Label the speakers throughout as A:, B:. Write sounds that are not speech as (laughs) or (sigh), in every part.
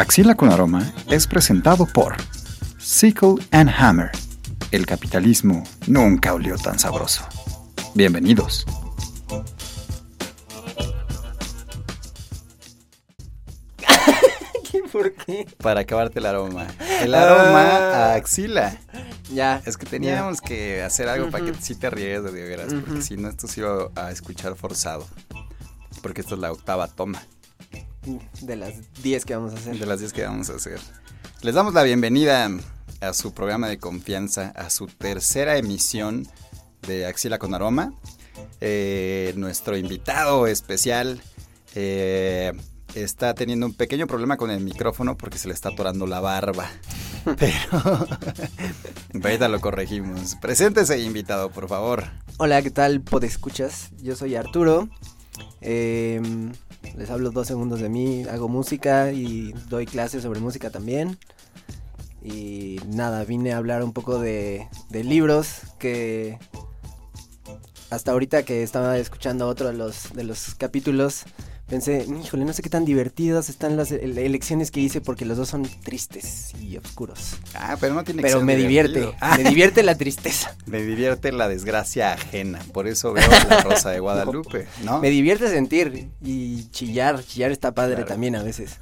A: Axila con Aroma es presentado por Sickle and Hammer. El capitalismo nunca olió tan sabroso. Bienvenidos. (laughs)
B: ¿Por qué?
C: Para acabarte el aroma. El aroma
B: Ah.
C: a axila.
B: Ya.
C: Es que teníamos que hacer algo para que sí te ríes de veras, porque si no esto se iba a escuchar forzado. Porque esta es la octava toma
B: De las 10 que vamos a hacer.
C: de las 10 que vamos a hacer. Les damos la bienvenida a su programa de confianza, a su tercera emisión de Axila con Aroma. Eh, nuestro invitado especial eh, está teniendo un pequeño problema con el micrófono porque se le está atorando la barba. (laughs) Pero (laughs) ahorita lo corregimos. Preséntese, invitado, por favor.
B: Hola, ¿qué tal, podescuchas? Yo soy Arturo. Em, les hablo dos segundos de mí. Hago música y doy clases sobre música también. Y nada, vine a hablar un poco de, de libros que hasta ahorita que estaba escuchando otro de los, de los capítulos, pensé, híjole, no sé qué tan divertidas están las ele- elecciones que hice porque los dos son tristes y oscuros.
C: Ah, pero no tiene que
B: Pero me divierte.
C: Ah,
B: me divierte la tristeza. (laughs)
C: me divierte la desgracia ajena. Por eso veo la Rosa de (laughs) Guadalupe, ¿no?
B: Me divierte sentir y chillar, chillar está padre
C: Claro.
B: también a veces.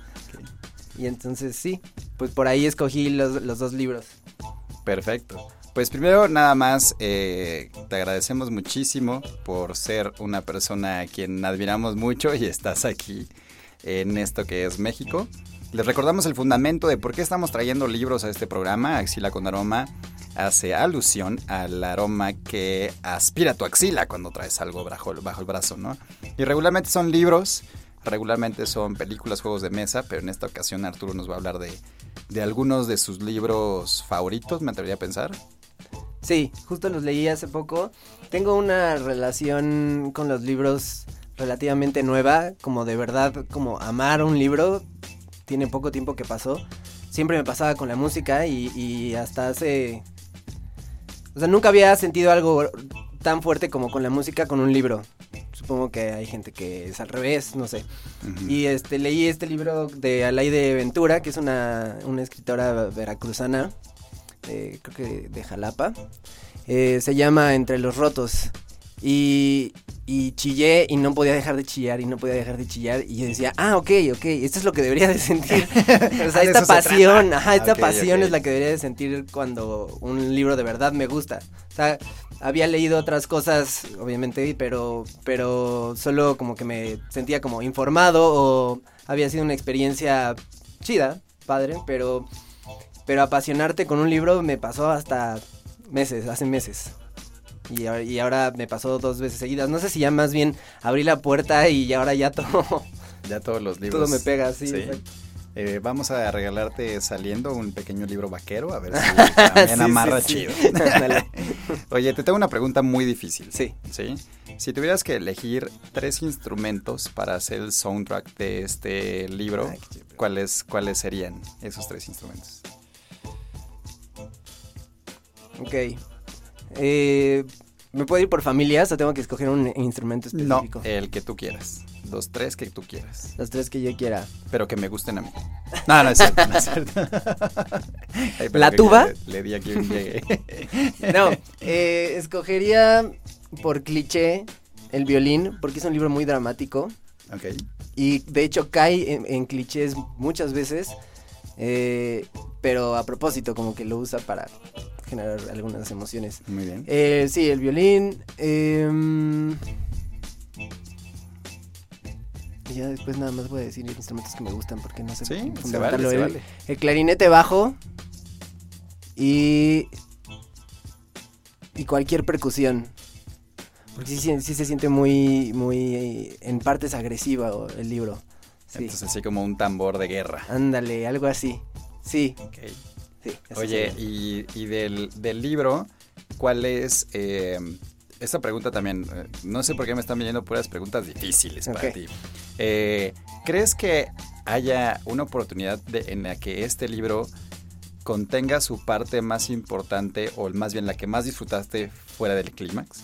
B: Y entonces sí, pues por ahí escogí los, los dos libros.
C: Perfecto. Pues primero nada más eh, te agradecemos muchísimo por ser una persona a quien admiramos mucho y estás aquí en esto que es México. Les recordamos el fundamento de por qué estamos trayendo libros a este programa. Axila con aroma hace alusión al aroma que aspira tu axila cuando traes algo bajo, el brazo, ¿no? Y regularmente son libros, regularmente son películas, juegos de mesa, pero en esta ocasión Arturo nos va a hablar de, de algunos de sus libros favoritos, me atrevería a pensar.
B: Sí, justo los leí hace poco. Tengo una relación con los libros relativamente nueva, como de verdad, como amar un libro. Tiene poco tiempo que pasó. Siempre me pasaba con la música y, y hasta hace... O sea, nunca había sentido algo tan fuerte como con la música con un libro. Supongo que hay gente que es al revés, no sé. Y este leí este libro de Alaide Ventura, que es una, una escritora veracruzana, eh, creo que de Jalapa. Eh, se llama Entre los Rotos. Y, y chillé y no podía dejar de chillar y no podía dejar de chillar. Y yo decía, ah, ok, ok, esto es lo que debería de sentir. (laughs) o
C: Ah,
B: sea, esta
C: se
B: pasión, ajá, esta pasión es la que debería de sentir cuando un libro de verdad me gusta. O sea, había leído otras cosas, obviamente, pero, pero solo como que me sentía como informado o había sido una experiencia chida, padre, pero, pero apasionarte con un libro me pasó hasta meses, hace meses. Y, ahora- y ahora me pasó dos veces seguidas. No sé si ya más bien abrí la puerta y ahora ya todo,
C: Ya todos los libros.
B: todo me pega, sí.
C: Sí. Eh, vamos a regalarte saliendo un pequeño libro vaquero, a ver (laughs) si también
B: Sí,
C: amarra
B: sí,
C: chido. (laughs) Oye, te tengo una pregunta muy difícil.
B: Sí.
C: ¿Sí? Si tuvieras que elegir tres instrumentos para hacer el soundtrack de este libro. ¿cuáles, ¿cuáles serían esos tres instrumentos?
B: Ok. Eh, ¿Me puedo ir por familias o tengo que escoger un instrumento
C: No,
B: específico?
C: el que tú quieras. Los tres que tú quieras.
B: Los tres que yo quiera.
C: Pero que me gusten a mí. No, no es cierto, no es cierto. (laughs) Ay,
B: ¿La tuba?
C: Le, le di aquí un llegue.
B: No, eh, escogería por cliché el violín porque es un libro muy dramático
C: Ok.
B: y de hecho cae en, en clichés muchas veces, eh, pero a propósito como que lo usa para generar algunas emociones.
C: Muy bien.
B: Eh, sí, el violín. em, y ya después nada más voy a decir instrumentos que me gustan porque no sé
C: Sí, se vale, se
B: el,
C: vale.
B: el clarinete bajo y y cualquier percusión. Porque sí, se siente muy muy en partes agresiva el libro. Sí.
C: Entonces así como un tambor de guerra.
B: Ándale, algo así. Sí,
C: Ok.
B: Sí.
C: Oye, y, y del, del libro, ¿cuál es... eh, esta pregunta también, eh, no sé por qué me están viniendo puras preguntas difíciles para ti. Eh, ¿Crees que haya una oportunidad de- en la que este libro contenga su parte más importante o más bien la que más disfrutaste fuera del clímax?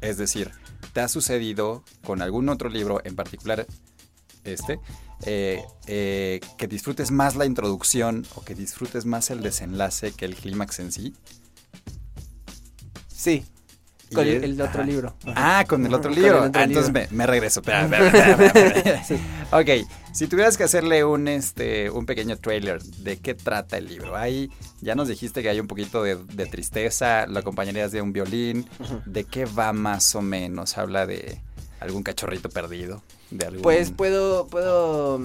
C: Es decir, ¿te ha sucedido con algún otro libro en particular este, eh, eh, que disfrutes más la introducción o que disfrutes más el desenlace que el clímax en sí.
B: Sí, con el otro
C: ajá.
B: libro.
C: Ah, con el otro libro.
B: el otro
C: Ah, entonces me, me regreso. Espera, espera, espera, espera.
B: Sí.
C: Ok, si tuvieras que hacerle un este un pequeño trailer, ¿de qué trata el libro? Ahí ya nos dijiste que hay un poquito de, de tristeza, lo acompañarías de un violín. ¿De qué va más o menos? ¿Habla de algún cachorrito perdido? ¿De algún...
B: Pues puedo, puedo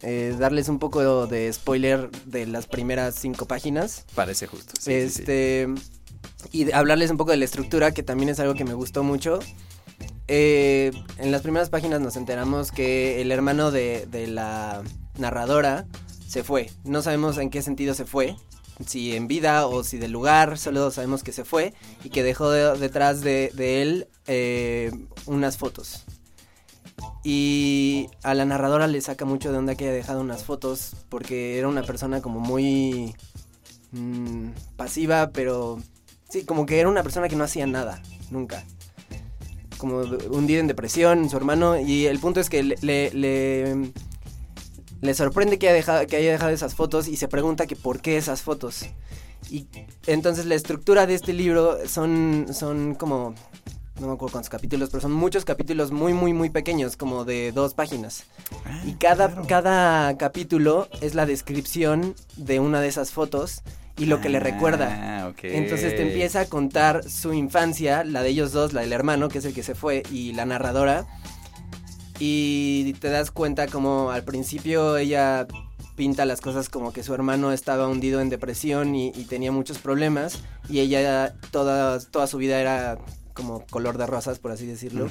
B: eh, darles un poco de spoiler de las primeras cinco páginas.
C: Parece justo. sí, sí, sí.
B: este y hablarles un poco de la estructura que también es algo que me gustó mucho Eh, en las primeras páginas nos enteramos que el hermano de, de la narradora se fue no sabemos en qué sentido se fue si en vida o si del lugar solo sabemos que se fue y que dejó de- detrás de, de él eh, unas fotos y a la narradora le saca mucho de onda que haya dejado unas fotos porque era una persona como muy mm, pasiva, pero sí, como que era una persona que no hacía nada, nunca. Como hundido en depresión, su hermano, y el punto es que le, le, le, le sorprende que haya, dejado, que haya dejado esas fotos y se pregunta que por qué esas fotos. Y entonces la estructura de este libro son, son como, no me acuerdo cuántos capítulos, pero son muchos capítulos muy, muy, muy pequeños, como de dos páginas.
C: Ah,
B: Y cada,
C: claro.
B: cada capítulo es la descripción de una de esas fotos y lo que le recuerda.
C: Ah, ok.
B: Entonces te empieza a contar su infancia, la de ellos dos, la del hermano, que es el que se fue, y la narradora. Y te das cuenta como al principio ella pinta las cosas como que su hermano estaba hundido en depresión y, y tenía muchos problemas. Y ella toda, toda su vida era como color de rosas, por así decirlo.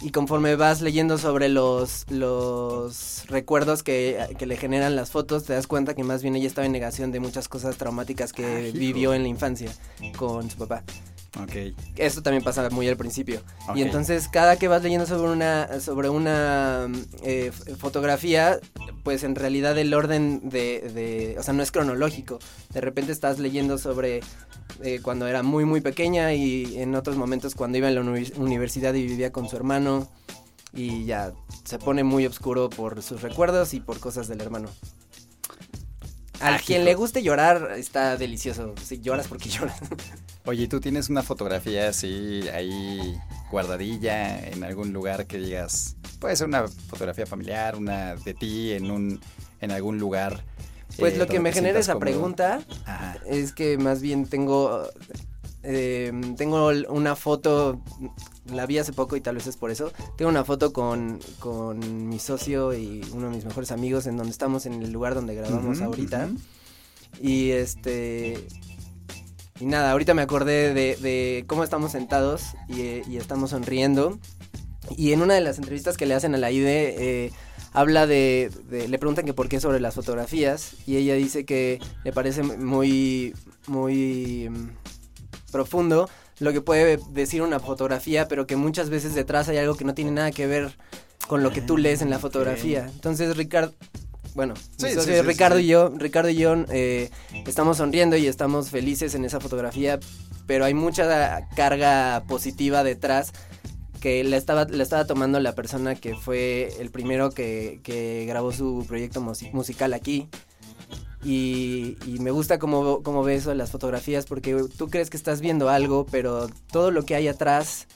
B: Y conforme vas leyendo sobre los, los recuerdos que, que le generan las fotos, te das cuenta que más bien ella estaba en negación de muchas cosas traumáticas que vivió en la infancia con su papá.
C: Ok.
B: Esto también pasa muy al principio. Y entonces cada que vas leyendo sobre una, sobre una eh, fotografía, pues en realidad el orden de, de- o sea, no es cronológico. De repente estás leyendo sobre eh, cuando era muy, muy pequeña y en otros momentos cuando iba a la uni- universidad y vivía con su hermano. Y ya se pone muy oscuro por sus recuerdos y por cosas del hermano. Al
C: Ah,
B: quien le guste llorar, está delicioso. Si lloras porque (laughs) lloras.
C: Oye, ¿y ¿tú tienes una fotografía así ahí guardadilla en algún lugar que digas, puede ser una fotografía familiar, una de ti en un en algún lugar?
B: Pues
C: eh,
B: lo que me genera esa pregunta
C: Ajá.
B: es que más bien tengo eh, tengo una foto la vi hace poco y tal vez es por eso tengo una foto con, con mi socio y uno de mis mejores amigos en donde estamos en el lugar donde grabamos ahorita y este y nada ahorita me acordé de, de cómo estamos sentados y, y estamos sonriendo. Y en una de las entrevistas que le hacen a la IDE eh, habla de, de- le preguntan que por qué sobre las fotografías. Y ella dice que le parece muy muy mm, profundo lo que puede decir una fotografía pero que muchas veces detrás hay algo que no tiene nada que ver con lo que tú lees en la
C: Ah,
B: fotografía. Entonces Ricardo bueno mi
C: Sí,
B: socio
C: sí, sí,
B: Ricardo y yo Ricardo y yo eh, estamos sonriendo y estamos felices en esa fotografía pero hay mucha carga positiva detrás que la estaba, la estaba tomando la persona que fue el primero que, que grabó su proyecto musi- musical aquí. Y, y me gusta cómo, cómo ve eso en las fotografías, porque tú crees que estás viendo algo, pero todo lo que hay atrás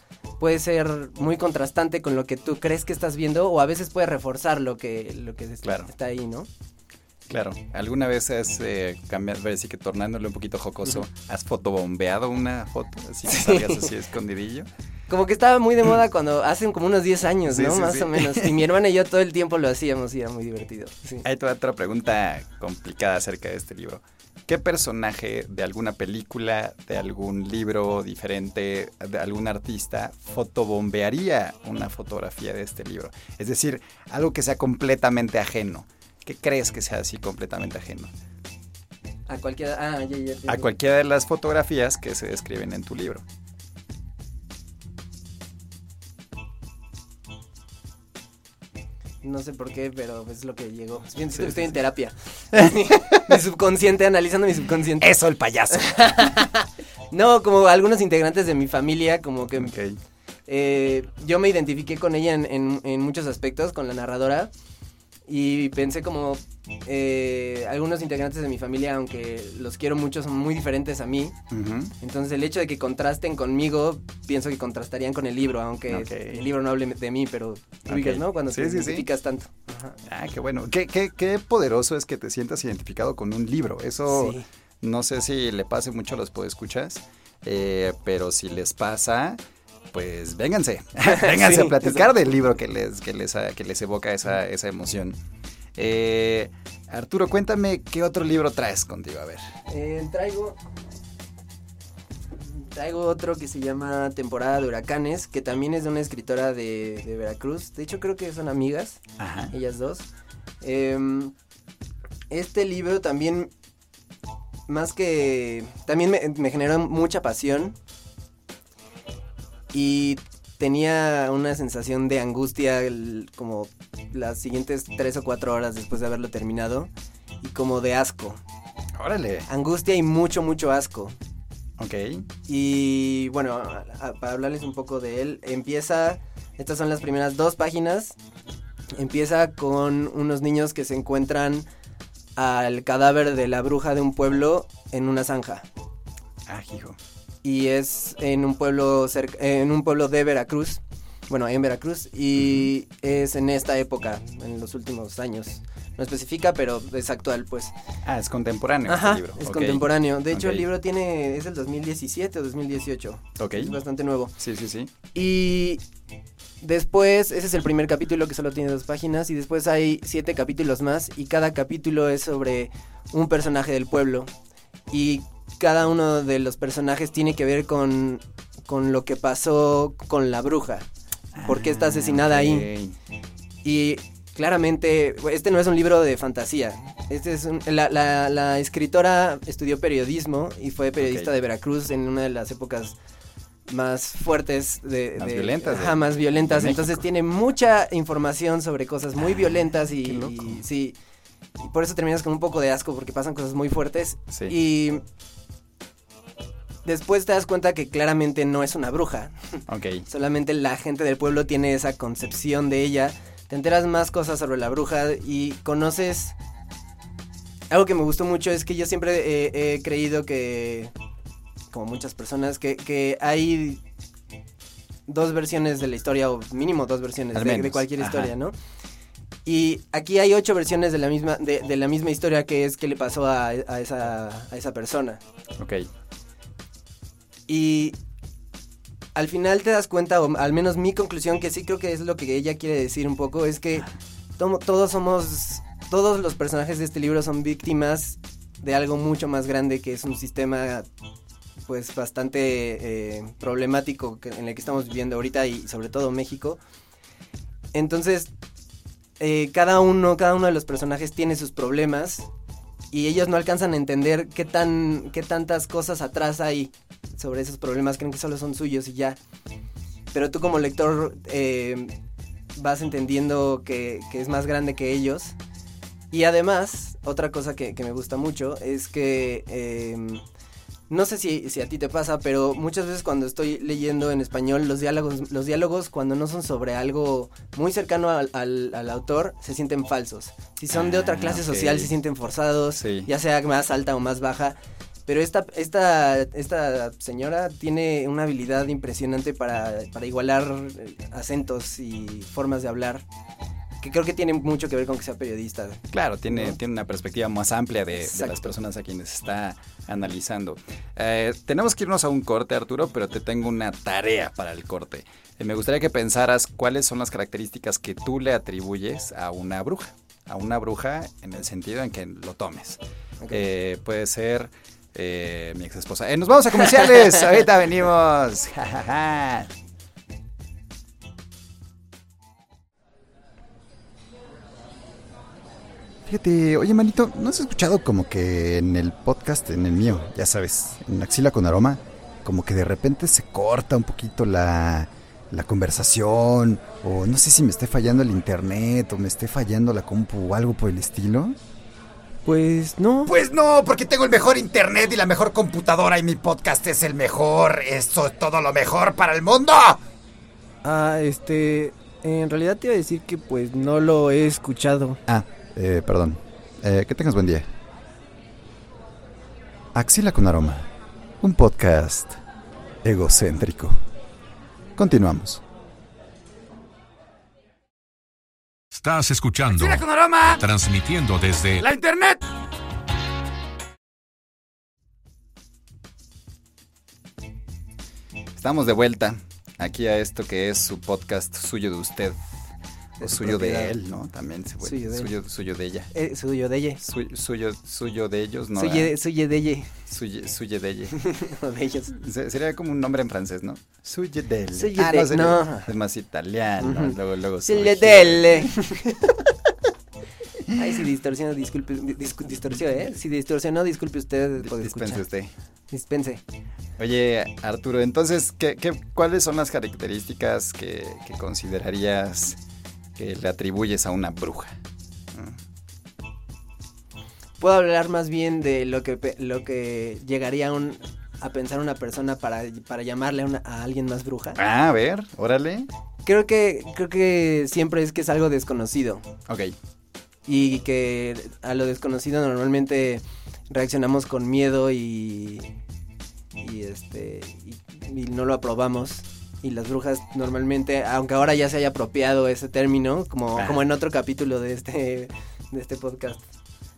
B: puede ser muy contrastante con lo que tú crees que estás viendo, o a veces puede reforzar lo que, lo que está,
C: Claro.
B: está ahí, ¿no?
C: Claro. ¿Alguna vez has eh, cambiado, así que tornándole un poquito jocoso, has fotobombeado una foto? Así que
B: Sí.
C: salgas así escondidillo. (laughs)
B: Como que estaba muy de moda cuando hacen como unos 10 años,
C: Sí,
B: ¿no?
C: sí,
B: Más
C: sí.
B: o menos. Y mi (laughs) hermana y yo todo el tiempo lo hacíamos y era muy divertido. Sí.
C: Hay toda otra pregunta complicada acerca de este libro. ¿Qué personaje de alguna película, de algún libro diferente, de algún artista, fotobombearía una fotografía de este libro? Es decir, algo que sea completamente ajeno. ¿Qué crees que sea así completamente ajeno?
B: A cualquiera. Ah, ya, ya, ya.
C: A cualquiera de las fotografías que se describen en tu libro.
B: No sé por qué, pero es lo que llegó. Siento
C: Sí,
B: que estoy
C: sí,
B: en terapia. (laughs) (laughs) mi subconsciente, analizando mi subconsciente.
C: ¡Eso, el payaso! (laughs)
B: No, como algunos integrantes de mi familia, como que eh, yo me identifiqué con ella en, en- en muchos aspectos, con la narradora. Y pensé como eh, algunos integrantes de mi familia, aunque los quiero mucho, son muy diferentes a mí. Entonces el hecho de que contrasten conmigo, pienso que contrastarían con el libro, aunque el libro no hable de mí, pero tú ¿no? Cuando
C: Sí,
B: te
C: sí, sí.
B: identificas tanto. Ajá.
C: Ah, qué bueno. Qué, qué, qué poderoso es que te sientas identificado con un libro. Eso no sé si le pase mucho a los podescuchas, eh, pero si les pasa, pues vénganse. (laughs) vénganse
B: Sí,
C: a platicar del libro que les, que les, que les evoca esa, esa emoción. Eh, Arturo, cuéntame qué otro libro traes contigo. A ver.
B: Eh, traigo. Traigo otro que se llama Temporada de Huracanes, que también es de una escritora de, de Veracruz. De hecho, creo que son amigas,
C: Ajá.
B: ellas dos. Em, este libro también, más que. También me, me generó mucha pasión. Y tenía una sensación de angustia el- como las siguientes tres o cuatro horas después de haberlo terminado. Y como de asco.
C: Órale.
B: Angustia y mucho, mucho asco.
C: Ok.
B: Y bueno, a- a- para hablarles un poco de él, empieza, estas son las primeras dos páginas, empieza con unos niños que se encuentran al cadáver de la bruja de un pueblo en una zanja.
C: Ah, hijo.
B: Y es en un pueblo cerca, en un pueblo de Veracruz, bueno, en Veracruz, y es en esta época, en los últimos años. No especifica, pero es actual, pues.
C: Ah, es contemporáneo
B: Ajá,
C: este libro.
B: es contemporáneo. De hecho, el libro tiene, es del 2017 o 2018.
C: Ok.
B: Es bastante nuevo.
C: Sí, sí, sí.
B: Y después, ese es el primer capítulo que solo tiene dos páginas. Y después hay siete capítulos más. Y cada capítulo es sobre un personaje del pueblo. Y cada uno de los personajes tiene que ver con, con lo que pasó con la bruja. ¿Por qué está asesinada ahí?
C: Ah.
B: Y claramente, este no es un libro de fantasía. Este es un- la, la- la escritora estudió periodismo y fue periodista de Veracruz en una de las épocas más fuertes de...
C: Más
B: de-
C: violentas de-
B: Ajá, más violentas.
C: de
B: Entonces tiene mucha información sobre cosas muy
C: Ah,
B: violentas y sí. Y por eso terminas con un poco de asco porque pasan cosas muy fuertes.
C: Sí.
B: Y después te das cuenta que claramente no es una bruja.
C: Ok. (laughs)
B: Solamente la gente del pueblo tiene esa concepción de ella. Te enteras más cosas sobre la bruja y conoces... Algo que me gustó mucho es que yo siempre he, he creído que, como muchas personas, que, que hay dos versiones de la historia, o mínimo dos versiones de, cualquier
C: ajá.
B: historia, ¿no? Y aquí hay ocho versiones de la misma, de, de la misma historia que es que le pasó a, a esa, a esa persona.
C: Ok.
B: Y al final te das cuenta, o al menos mi conclusión, que sí creo que es lo que ella quiere decir un poco, es que tomo- todos somos, todos los personajes de este libro son víctimas de algo mucho más grande que es un sistema pues bastante eh, problemático en el que estamos viviendo ahorita y sobre todo México. Entonces, eh, cada uno, cada uno de los personajes tiene sus problemas y ellos no alcanzan a entender qué tan, qué tantas cosas atrás hay sobre esos problemas, creen que solo son suyos y ya. Pero tú como lector eh, vas entendiendo que, que es más grande que ellos. Y además, otra cosa que, me gusta mucho es que eh, no sé si, si a ti te pasa, pero muchas veces cuando estoy leyendo en español los diálogos, los diálogos cuando no son sobre algo muy cercano al, al- al autor, se sienten falsos. Si son de otra
C: Ah,
B: clase social, se sienten forzados,
C: Sí.
B: ya sea más alta o más baja. Pero esta, esta, esta señora tiene una habilidad impresionante para, para igualar eh, acentos y formas de hablar. Que creo que tiene mucho que ver con que sea periodista.
C: Claro, tiene,
B: ¿no?
C: tiene una perspectiva más amplia de, de las personas a quienes está analizando. Eh, tenemos que irnos a un corte, Arturo, pero te tengo una tarea para el corte. Eh, me gustaría que pensaras cuáles son las características que tú le atribuyes a una bruja. A una bruja en el sentido en que lo tomes. Eh, puede ser mi ex esposa. nos vamos a comerciales. (laughs) Ahorita venimos. Fíjate, oye manito, ¿no has escuchado como que en el podcast, en el mío, ya sabes, en Axila con Aroma, como que de repente se corta un poquito la, la conversación, o no sé si me esté fallando el internet, o me esté fallando la compu o algo por el estilo?
B: Pues no.
D: Pues no, porque tengo el mejor internet y la mejor computadora y mi podcast es el mejor. Eso es todo lo mejor para el mundo.
B: Ah, este, en realidad te iba a decir que pues no lo he escuchado.
A: Ah, eh, perdón. Eh, que tengas buen día. Axila con aroma. Un podcast egocéntrico. Continuamos.
E: Estás escuchando,
D: ¡Mira con aroma!
E: transmitiendo desde
D: ¡La internet!
C: Estamos de vuelta aquí a esto que es su podcast suyo de usted.
B: De
C: O
B: su
C: suyo de él, ¿no? También se puede.
B: Suyo de él.
C: suyo, suyo de ella.
B: Eh, suyo de ella.
C: Suyo, suyo, suyo de ellos, ¿no?
B: Suye, suye de ella.
C: Suye, suye de ella. (laughs)
B: o de ellos.
C: Se- Sería como un nombre en francés, ¿no? Suye del.
B: Suye
C: ah,
B: de-
C: no, sería-
B: no.
C: Es más italiano.
B: Ujú.
C: Luego, luego.
B: Suye de. (laughs) Ay, si distorsionó, disculpe, dis- distorsionó, ¿eh? Si distorsionó, disculpe usted
C: Dispense
B: escuchar.
C: usted.
B: Dispense.
C: Oye, Arturo, entonces, ¿qué, qué, cuáles son las características que, que considerarías que le atribuyes a una bruja? Mm.
B: Puedo hablar más bien de lo que, lo que llegaría a, un, a pensar una persona para, para llamarle a, una- a alguien más bruja.
C: Ah, a ver, órale.
B: Creo que, creo que siempre es que es algo desconocido.
C: Ok,
B: Y que a lo desconocido normalmente reaccionamos con miedo y. y este. y, y no lo aprobamos. Y las brujas normalmente, aunque ahora ya se haya apropiado ese término, como,
C: Ah.
B: como en otro capítulo de este, de este podcast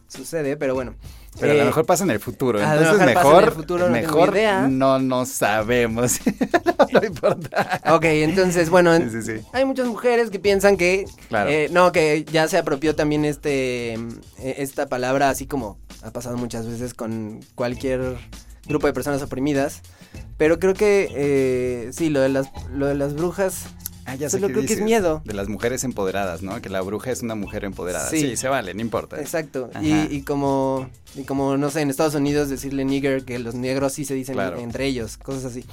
B: sucede, pero bueno.
C: pero a
B: Eh,
C: lo mejor pasa en el futuro. Entonces,
B: mejor pasa en
C: mejor,
B: el futuro, no
C: mejor no nos sabemos. no, (laughs) no importa.
B: Ok, entonces, bueno,
C: Sí, sí, sí.
B: hay muchas mujeres que piensan que
C: Claro.
B: eh, no que ya se apropió también este eh, esta palabra así como ha pasado muchas veces con cualquier grupo de personas oprimidas pero creo que eh, sí lo de las lo de las brujas
C: Ah, ya sé
B: Solo
C: qué
B: creo que es miedo.
C: De las mujeres empoderadas, ¿no? Que la bruja es una mujer empoderada. Sí,
B: Sí.
C: se vale, no importa.
B: exacto y, y como y como no sé en Estados Unidos decirle nigger que los negros sí se dicen
C: Claro.
B: entre ellos cosas así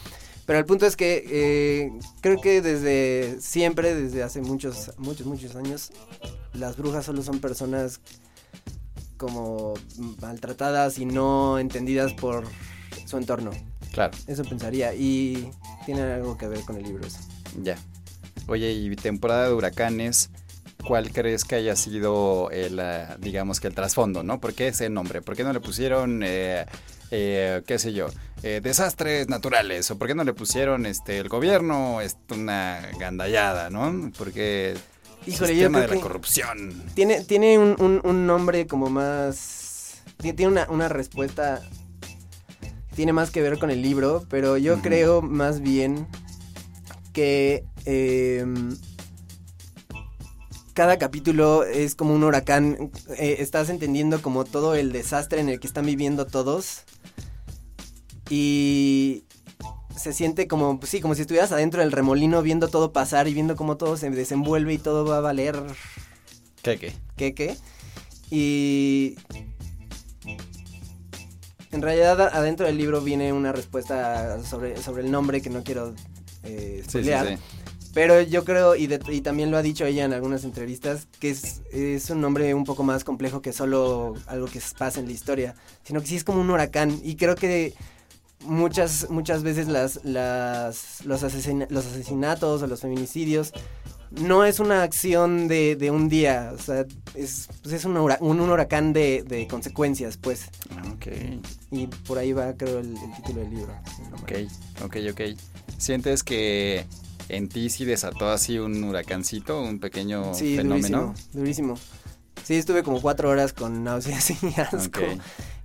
B: pero el punto es que eh, creo que desde siempre desde hace muchos muchos muchos años las brujas solo son personas como maltratadas y no entendidas por su entorno.
C: Claro,
B: Eso pensaría. Y tiene algo que ver con el libro. eso.
C: ya. Oye, y temporada de huracanes, ¿cuál crees que haya sido el, ah, digamos que el trasfondo, ¿no? ¿Por qué ese nombre? ¿Por qué no le pusieron, eh, eh, qué sé yo, eh, desastres naturales? ¿O por qué no le pusieron, este, el gobierno, es una gandallada, ¿no? Porque
B: Híjole, yo
C: sistema
B: creo
C: de la corrupción.
B: Tiene, tiene un, un- un nombre como más... ti- Tiene una, una respuesta... Tiene más que ver con el libro, pero yo creo más bien que... em, cada capítulo es como un huracán. eh, estás entendiendo como todo el desastre en el que están viviendo todos. Y se siente como, pues sí, como si estuvieras adentro del remolino viendo todo pasar y viendo cómo todo se desenvuelve y todo va a valer
C: ¿Qué, qué?
B: que qué. Y en realidad adentro del libro viene una respuesta sobre, sobre el nombre que no quiero eh,
C: Sí, sí,
B: spoilear.
C: sí.
B: Pero yo creo, y, de- y también lo ha dicho ella en algunas entrevistas, que es, es un nombre un poco más complejo que solo algo que pasa en la historia, sino que sí es como un huracán. Y creo que muchas, muchas veces las, las, los, asesina- los asesinatos o los feminicidios no es una acción de, de un día, o sea, es, pues es un, un, un huracán de, de consecuencias, pues.
C: Ah, Ok,
B: Y por ahí va, creo, el, el título del libro.
C: ok, ok, ok. ¿Sientes que en ti sí desató así un huracancito, un pequeño
B: Sí,
C: fenómeno?
B: durísimo, durísimo. Sí, estuve como cuatro horas con náuseas y (laughs) asco.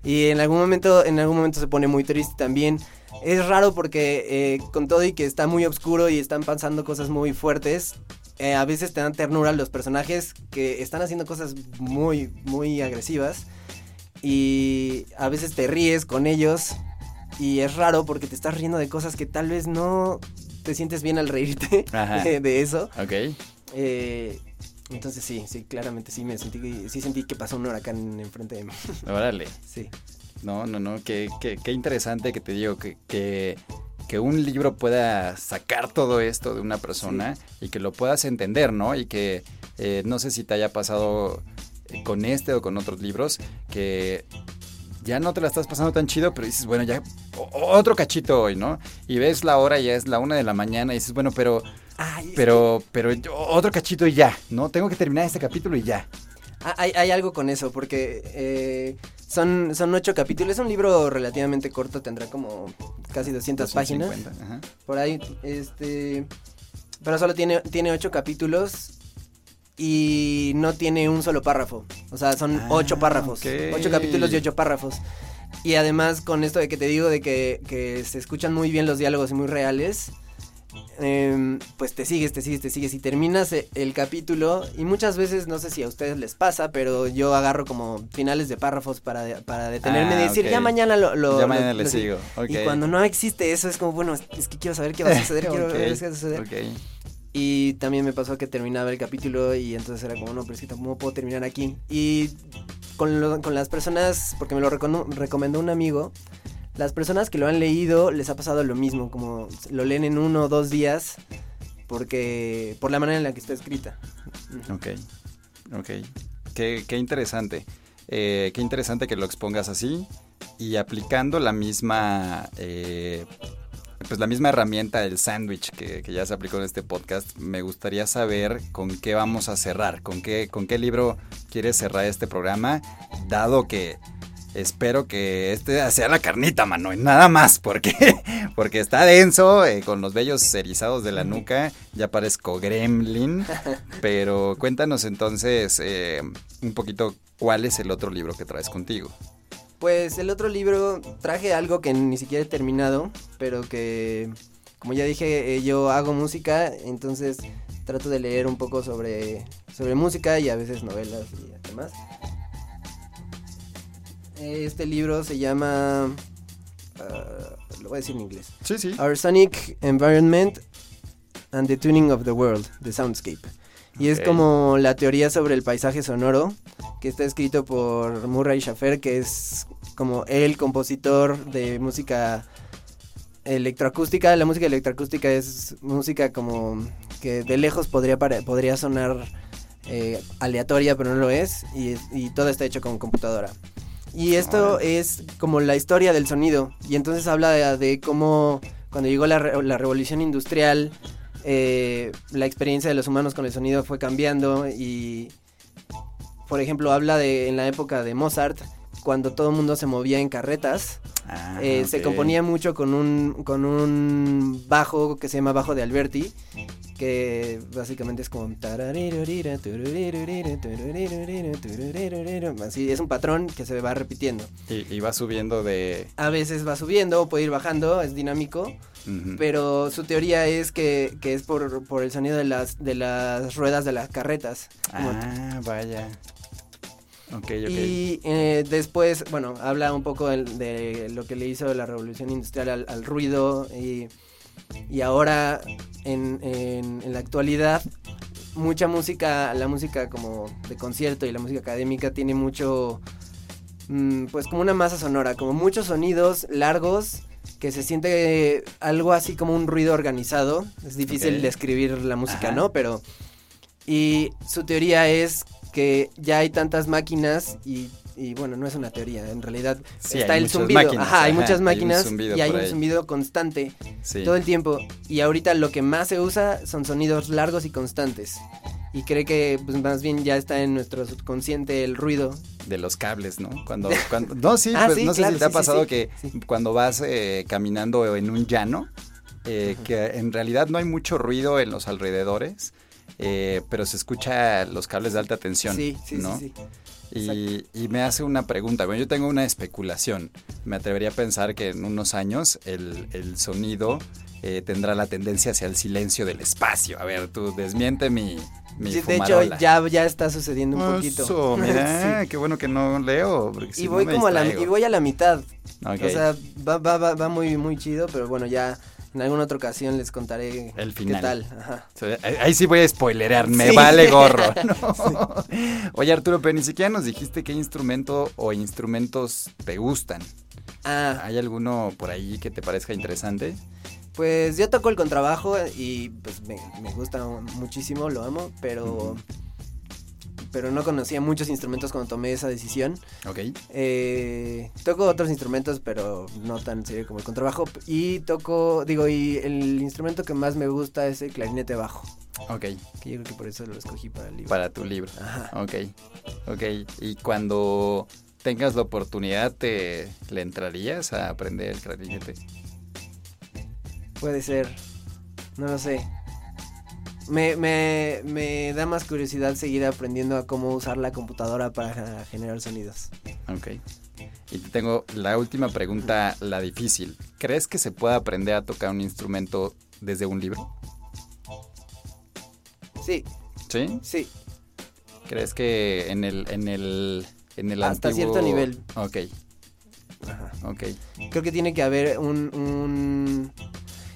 B: Y en algún momento, en algún momento se pone muy triste también. Es raro porque eh, con todo y que está muy oscuro y están pasando cosas muy fuertes, eh, a veces te dan ternura los personajes que están haciendo cosas muy, muy agresivas. Y a veces te ríes con ellos. Y es raro porque te estás riendo de cosas que tal vez no te sientes bien al reírte (laughs)
C: Ajá.
B: de, de eso.
C: Ok.
B: Eh, entonces sí, sí, claramente sí me sentí, que- sí sentí que pasó un huracán enfrente de mí. (laughs)
C: Órale.
B: Sí.
C: No, no, no. Qué, qué, qué interesante que te digo que, que, que un libro pueda sacar todo esto de una persona y que lo puedas entender, ¿no? Y que eh, no sé si te haya pasado eh, con este o con otros libros que ya no te la estás pasando tan chido, pero dices, bueno, ya otro cachito hoy, ¿no? Y ves la hora, ya es la una de la mañana y dices, bueno, pero
B: Ay,
C: Pero, pero yo- otro cachito y ya, ¿no? Tengo que terminar este capítulo y ya.
B: Ah, Hay, hay algo con eso, porque eh, son, son ocho capítulos. Es un libro relativamente corto, tendrá como casi 200 páginas.
C: 250, ajá.
B: Por ahí, este. Pero solo tiene, tiene ocho capítulos y no tiene un solo párrafo. O sea, son
C: Ah,
B: ocho párrafos.
C: ok.
B: Ocho capítulos y ocho párrafos. Y además, con esto de que te digo de que, que se escuchan muy bien los diálogos y muy reales. Em, pues te sigues, te sigues, te sigues y terminas e- el capítulo y muchas veces, no sé si a ustedes les pasa, pero yo agarro como finales de párrafos para, para detenerme
C: Ah,
B: y decir,
C: ok.
B: ya mañana lo... lo-
C: ya mañana
B: lo
C: le sigo.
B: Y cuando no existe eso es como, bueno, es- que quiero saber qué va a (laughs) suceder, quiero ver qué va a suceder. Y también me pasó que terminaba el capítulo y entonces era como, no, pero es que tampoco puedo terminar aquí. Y con, lo- con las personas, porque me lo recomendó un amigo, las personas que lo han leído les ha pasado lo mismo, como lo leen en uno o dos días, porque por la manera en la que está escrita.
C: Ok, ok. Qué, qué interesante. Eh, qué interesante que lo expongas así y aplicando la misma, eh, pues la misma herramienta del sándwich que, que ya se aplicó en este podcast. Me gustaría saber con qué vamos a cerrar, con qué, con qué libro quieres cerrar este programa, dado que espero que este sea la carnita, mano, y nada más, porque, (laughs) porque está denso, eh, con los vellos erizados de la nuca, ya parezco gremlin, pero cuéntanos entonces eh, un poquito cuál es el otro libro que traes contigo.
B: Pues el otro libro traje algo que ni siquiera he terminado, pero que, como ya dije, eh, yo hago música, entonces trato de leer un poco sobre, sobre música y a veces novelas y demás. Este libro se llama... ah, lo voy a decir en inglés.
C: Sí, sí.
B: Our Sonic Environment and the Tuning of the World, The Soundscape. Y es como la teoría sobre el paisaje sonoro, que está escrito por Murray Schaffer, que es como el compositor de música electroacústica. La música electroacústica es música como que de lejos podría, podría sonar eh, aleatoria, pero no lo es, y, y todo está hecho con computadora. Y esto es como la historia del sonido. Y entonces habla de, de cómo cuando llegó la, re- la revolución industrial, eh, la experiencia de los humanos con el sonido fue cambiando. Y, por ejemplo, habla de en la época de Mozart, cuando todo el mundo se movía en carretas.
C: Ah,
B: Eh, Se componía mucho con un, con un bajo que se llama bajo de Alberti, que básicamente es como... Así, es un patrón que se va repitiendo.
C: Y, y va subiendo de...
B: A veces va subiendo o puede ir bajando, es dinámico, pero su teoría es que, que es por, por el sonido de las, de las ruedas de las carretas. Como
C: Ah, vaya. Ok, ok.
B: Y eh, después, bueno, habla un poco del- de, lo que le hizo la revolución industrial al, al ruido y, y ahora en, en- en la actualidad mucha música, la música como de concierto y la música académica tiene mucho, mm, pues como una masa sonora, como muchos sonidos largos que se siente algo así como un ruido organizado. Es difícil describir la música,
C: Ajá.
B: ¿no? Pero... Y su teoría es que ya hay tantas máquinas y, y, bueno, no es una teoría, en realidad
C: Sí,
B: está el zumbido.
C: máquinas,
B: Ajá, hay
C: ajá,
B: muchas máquinas y hay un zumbido constante
C: Sí.
B: todo el tiempo. Y ahorita lo que más se usa son sonidos largos y constantes. Y cree que pues, más bien ya está en nuestro subconsciente el ruido.
C: de los cables, ¿no? Cuando, (laughs) cuando no, sí,
B: Ah,
C: pues
B: sí,
C: no sé si te ha pasado que cuando vas eh, caminando en un llano, eh, que en realidad no hay mucho ruido en los alrededores, eh, pero se escucha los cables de alta tensión,
B: Sí, sí,
C: ¿no?
B: sí, sí.
C: Y, y me hace una pregunta, bueno, yo tengo una especulación, me atrevería a pensar que en unos años el, el sonido eh, tendrá la tendencia hacia el silencio del espacio. A ver, tú desmiente mi...
B: Sí, de hecho, ya, ya está sucediendo un poquito.
C: Eso, mira, (laughs)
B: Sí.
C: qué bueno que no leo. si
B: Y
C: no
B: voy como a la, y voy a la mitad. O sea, va, va, va, va muy, muy chido, pero bueno, ya en alguna otra ocasión les contaré
C: El
B: qué tal. Ajá.
C: Ahí- sí voy a spoilerear, me
B: Sí.
C: vale gorro. ¿no? (laughs) Oye Arturo, pero ni siquiera nos dijiste qué instrumento o instrumentos te gustan.
B: Ah,
C: ¿Hay alguno por ahí que te parezca interesante?
B: pues yo toco el contrabajo y pues me, me gusta muchísimo, lo amo, pero... Pero no conocía muchos instrumentos cuando tomé esa decisión.
C: Ok.
B: Eh, toco otros instrumentos, pero no tan serio como el contrabajo. Y toco, digo, y el instrumento que más me gusta es el clarinete bajo.
C: Ok.
B: Que yo creo que por eso lo escogí para el libro.
C: Para tu libro.
B: Ajá.
C: Ok. Ok. Y cuando tengas la oportunidad, ¿te le entrarías a aprender el clarinete?
B: Puede ser. No lo sé. Me, me, me da más curiosidad seguir aprendiendo a cómo usar la computadora para generar sonidos.
C: Ok. Y te tengo la última pregunta, la difícil. ¿Crees que se puede aprender a tocar un instrumento desde un libro?
B: Sí,
C: ¿Sí?
B: sí.
C: ¿Crees que en el, en el, en el
B: Hasta
C: antiguo-
B: cierto nivel.
C: Ok,
B: Ajá.
C: ok.
B: Creo que tiene que haber un, un...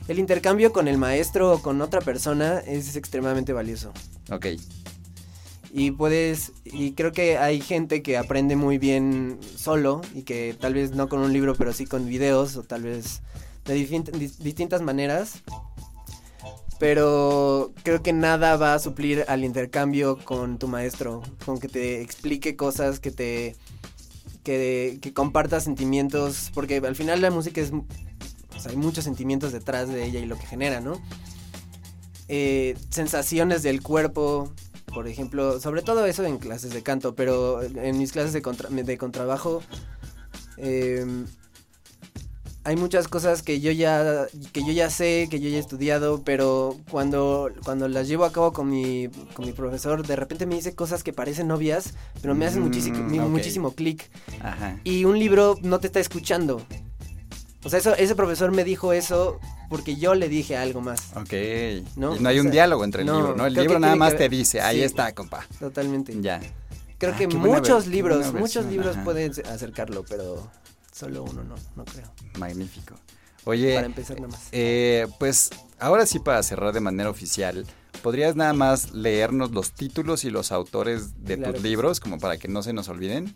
B: El intercambio con el maestro o con otra persona es extremadamente valioso.
C: Ok,
B: Y puedes, y creo que hay gente que aprende muy bien solo y que tal vez no con un libro, pero sí con videos o tal vez de distintas maneras. Pero creo que nada va a suplir al intercambio con tu maestro, con que te explique cosas, que te que, que sentimientos, porque al final la música es, hay muchos sentimientos detrás de ella y lo que genera, ¿no? Eh, sensaciones del cuerpo, por ejemplo, sobre todo eso en clases de canto, pero en mis clases de, contra- de contrabajo eh, hay muchas cosas que yo ya que yo ya sé, que yo ya he estudiado, pero cuando cuando las llevo a cabo con mi con mi profesor, de repente me dice cosas que parecen obvias, pero me hacen
C: Mm,
B: muchísimo
C: ok.
B: muchísimo clic y un libro no te está escuchando. O sea, eso, ese profesor me dijo eso porque yo le dije algo más.
C: Ok.
B: ¿No?
C: Y no hay
B: O
C: un
B: sea,
C: diálogo entre el
B: no,
C: libro, ¿no? El libro nada más te dice, ahí
B: sí.
C: está, compa.
B: Totalmente.
C: Ya.
B: Creo
C: Ah,
B: que muchos libros, muchos libros
C: ajá.
B: pueden acercarlo, pero solo uno no, no creo.
C: Magnífico. Oye,
B: Para empezar nada más.
C: eh, pues ahora sí para cerrar de manera oficial, ¿podrías nada más leernos los títulos y los autores de
B: Claro
C: tus libros como para que no se nos olviden?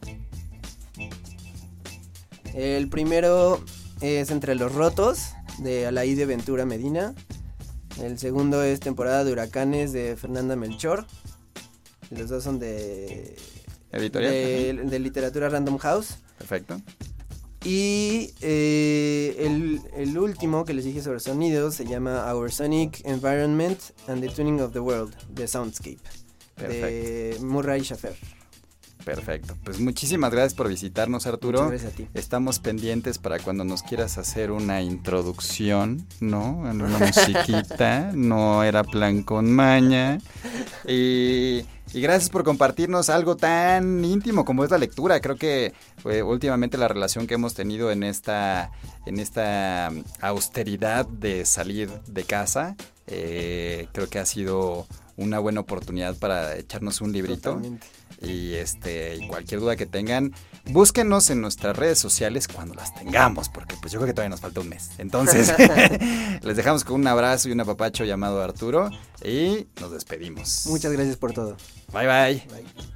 B: El primero es Entre los Rotos, de Alaide Ventura Medina. El segundo es Temporada de Huracanes, de Fernanda Melchor. Los dos son de,
C: Editorial.
B: de, de literatura Random House.
C: Perfecto.
B: Y eh, el, el último que les dije sobre sonidos se llama Our Sonic Environment and the Tuning of the World, de Soundscape, de Murray Schaffer.
C: Perfecto. Pues muchísimas gracias por visitarnos, Arturo.
B: Muchas gracias a ti.
C: Estamos pendientes para cuando nos quieras hacer una introducción, ¿no? En una musiquita, (laughs) no era plan con maña. Y, y gracias por compartirnos algo tan íntimo como es la lectura. Creo que eh, últimamente la relación que hemos tenido en esta, en esta austeridad de salir de casa, eh, creo que ha sido una buena oportunidad para echarnos un librito.
B: Totalmente.
C: Y este, y cualquier duda que tengan, búsquenos en nuestras redes sociales cuando las tengamos, porque pues yo creo que todavía nos falta un mes. Entonces, (laughs) les dejamos con un abrazo y un apapacho llamado Arturo y nos despedimos.
B: Muchas gracias por todo.
C: Bye bye.
B: Bye.